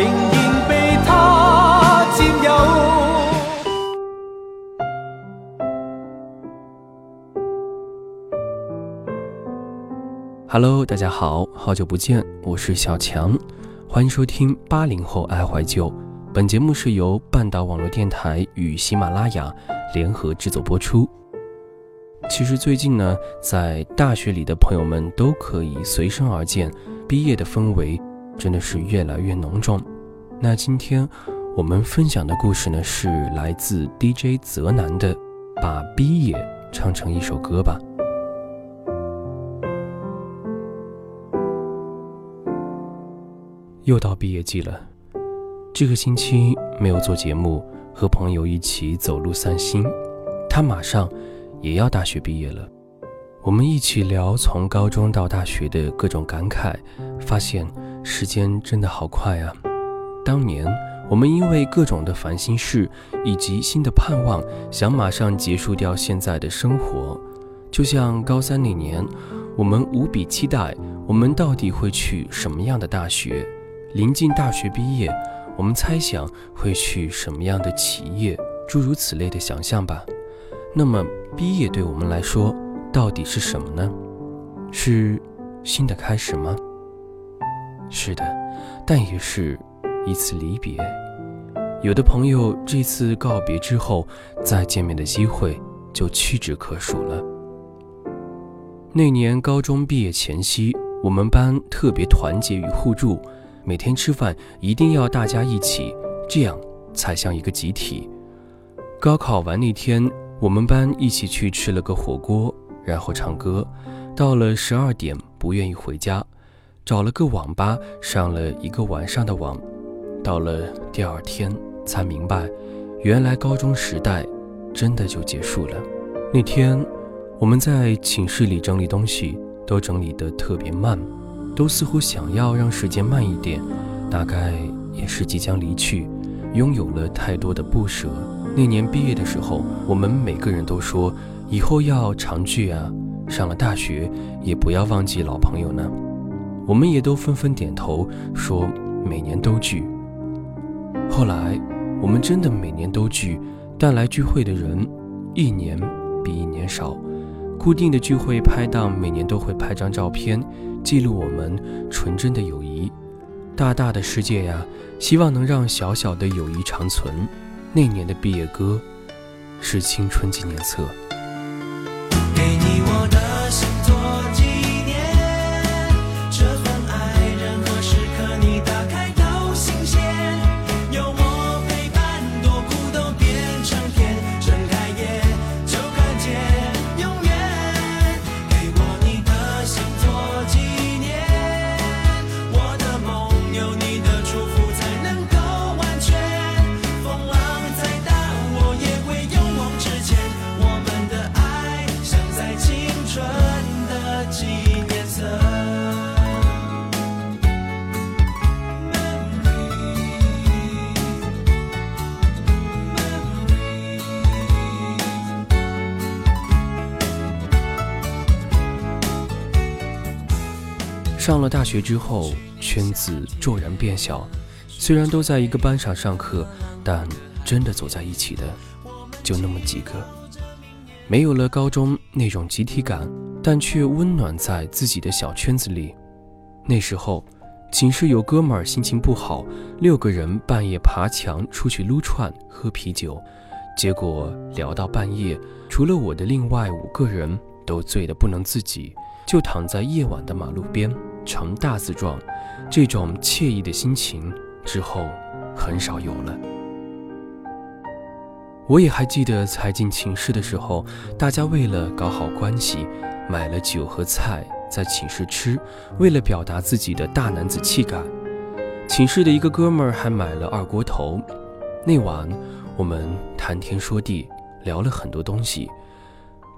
仍然被他占有。Hello，大家好，好久不见，我是小强，欢迎收听八零后爱怀旧。本节目是由半岛网络电台与喜马拉雅联合制作播出。其实最近呢，在大学里的朋友们都可以随身而见，毕业的氛围真的是越来越浓重。那今天我们分享的故事呢，是来自 DJ 泽南的《把毕业唱成一首歌吧》。又到毕业季了，这个星期没有做节目，和朋友一起走路散心。他马上也要大学毕业了，我们一起聊从高中到大学的各种感慨，发现时间真的好快啊！当年我们因为各种的烦心事以及新的盼望，想马上结束掉现在的生活，就像高三那年，我们无比期待我们到底会去什么样的大学。临近大学毕业，我们猜想会去什么样的企业，诸如此类的想象吧。那么，毕业对我们来说到底是什么呢？是新的开始吗？是的，但也是一次离别。有的朋友这次告别之后，再见面的机会就屈指可数了。那年高中毕业前夕，我们班特别团结与互助。每天吃饭一定要大家一起，这样才像一个集体。高考完那天，我们班一起去吃了个火锅，然后唱歌。到了十二点，不愿意回家，找了个网吧上了一个晚上的网。到了第二天，才明白，原来高中时代真的就结束了。那天，我们在寝室里整理东西，都整理得特别慢。都似乎想要让时间慢一点，大概也是即将离去，拥有了太多的不舍。那年毕业的时候，我们每个人都说以后要常聚啊，上了大学也不要忘记老朋友呢。我们也都纷纷点头说每年都聚。后来我们真的每年都聚，但来聚会的人一年比一年少。固定的聚会拍档每年都会拍张照片。记录我们纯真的友谊，大大的世界呀，希望能让小小的友谊长存。那年的毕业歌，是青春纪念册。上了大学之后，圈子骤然变小。虽然都在一个班上上课，但真的走在一起的就那么几个。没有了高中那种集体感，但却温暖在自己的小圈子里。那时候，寝室有哥们儿心情不好，六个人半夜爬墙出去撸串喝啤酒，结果聊到半夜，除了我的另外五个人都醉得不能自己，就躺在夜晚的马路边。成大字状，这种惬意的心情之后很少有了。我也还记得才进寝室的时候，大家为了搞好关系，买了酒和菜在寝室吃，为了表达自己的大男子气概。寝室的一个哥们儿还买了二锅头。那晚我们谈天说地，聊了很多东西。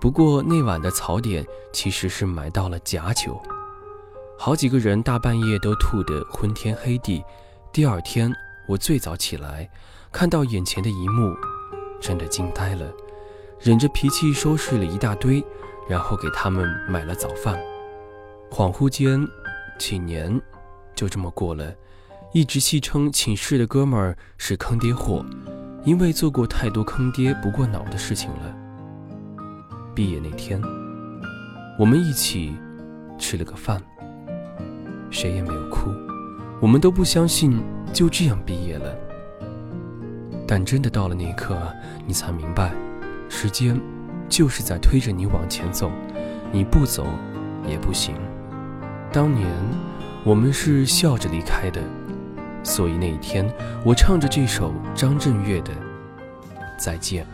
不过那晚的槽点其实是买到了假酒，好几个人大半夜都吐得昏天黑地。第二天我最早起来，看到眼前的一幕，真的惊呆了，忍着脾气收拾了一大堆，然后给他们买了早饭。恍惚间，几年就这么过了。一直戏称寝室的哥们儿是坑爹货，因为做过太多坑爹不过脑的事情了。毕业那天，我们一起吃了个饭，谁也没有哭，我们都不相信就这样毕业了。但真的到了那一刻，你才明白，时间就是在推着你往前走，你不走也不行。当年我们是笑着离开的。所以那一天，我唱着这首张震岳的《再见》。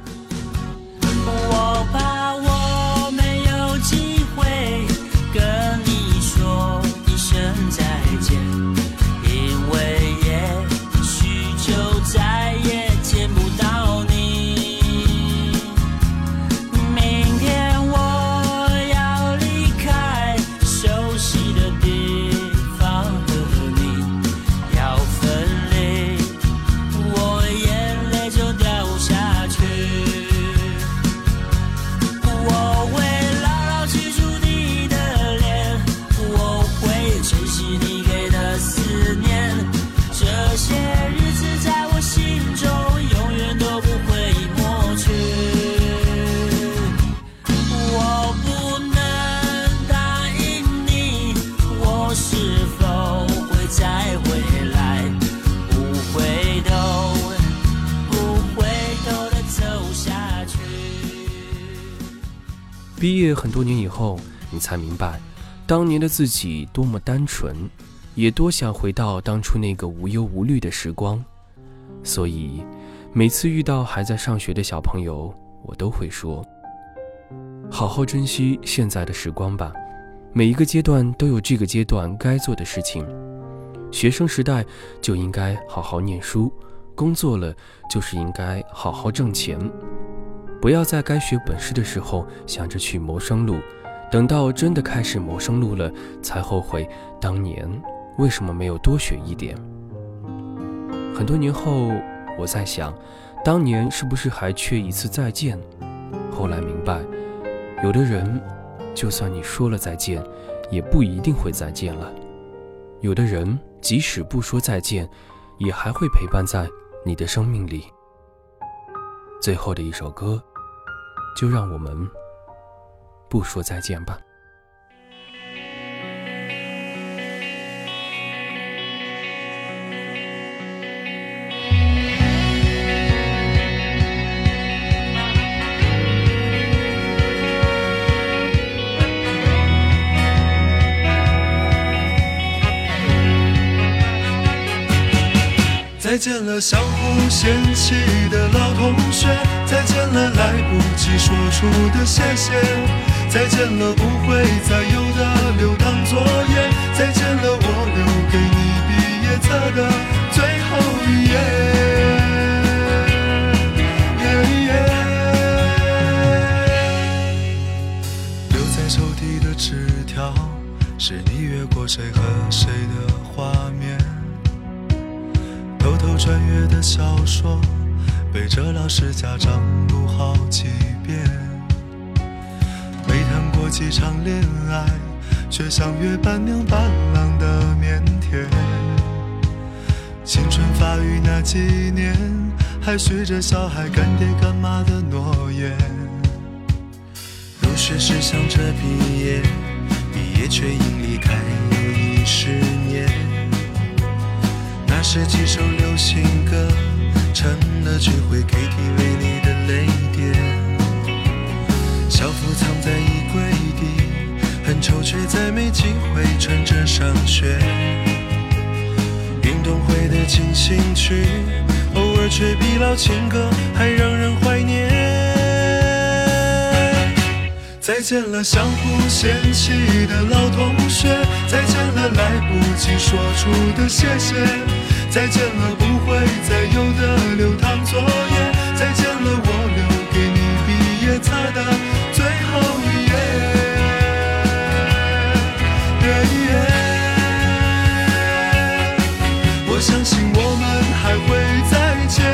毕业很多年以后，你才明白，当年的自己多么单纯，也多想回到当初那个无忧无虑的时光。所以，每次遇到还在上学的小朋友，我都会说：好好珍惜现在的时光吧。每一个阶段都有这个阶段该做的事情。学生时代就应该好好念书，工作了就是应该好好挣钱。不要在该学本事的时候想着去谋生路，等到真的开始谋生路了，才后悔当年为什么没有多学一点。很多年后，我在想，当年是不是还缺一次再见？后来明白，有的人，就算你说了再见，也不一定会再见了；有的人，即使不说再见，也还会陪伴在你的生命里。最后的一首歌。就让我们不说再见吧。再见了，相互嫌弃的老同学；来不及说出的谢谢；再见了，不会再有的留堂作业；再见了，我留给你毕业册的最后一页。留在抽屉的纸条，是你越过谁和谁的画面。偷偷穿越的小说，背着老师家长读好几遍。没谈过几场恋爱，却像约伴娘伴郎的腼腆。青春发育那几年，还许着小孩干爹干妈的诺言。入学时想着毕业，毕业却因离开又一十年。那是几首流行歌，成了聚会 KTV 里。校服藏在衣柜底，很丑却再没机会穿着上学。运动会的进行曲，偶尔却比老情歌还让人怀念。再见了，相互嫌弃的老同学，再见了，来不及说出的谢谢。再见了不会再有的流淌作业，再见了我留给你毕业册的我相信我们还会再见，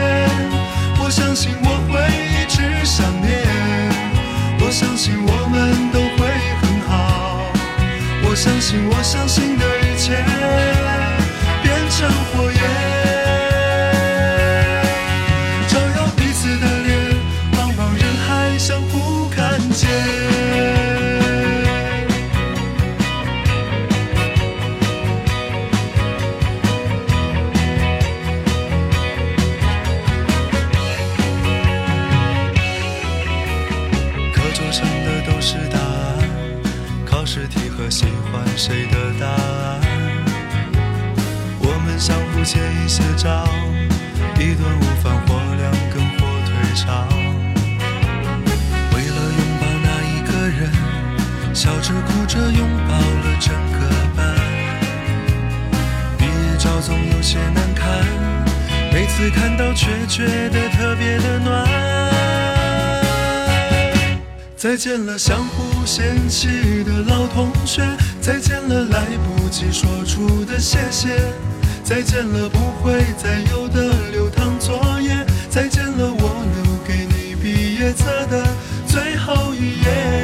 我相信我会一直想念，我相信我们都会很好，我相信我相信笑着哭着拥抱了整个班。毕业照总有些难看，每次看到却觉得特别的暖。再见了，相互嫌弃的老同学；再见了，来不及说出的谢谢；再见了，不会再有的流淌作业；再见了，我留给你毕业册的最后一页。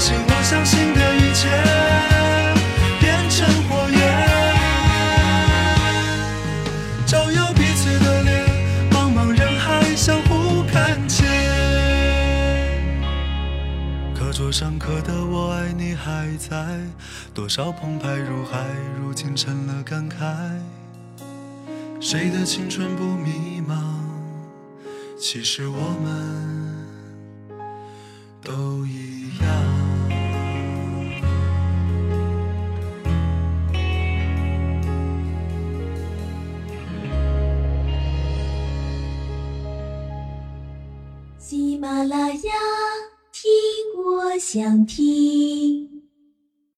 信我相信的一切变成火焰，照耀彼此的脸，茫茫人海相互看见。课桌上刻的我爱你还在，多少澎湃如海，如今成了感慨。谁的青春不迷茫？其实我们都一想听。